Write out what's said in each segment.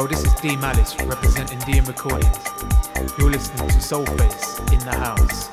Yo, this is D Malice representing DM Recordings. You're listening to Soulface in the house.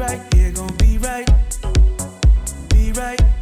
Right, yeah, gonna be right, be right.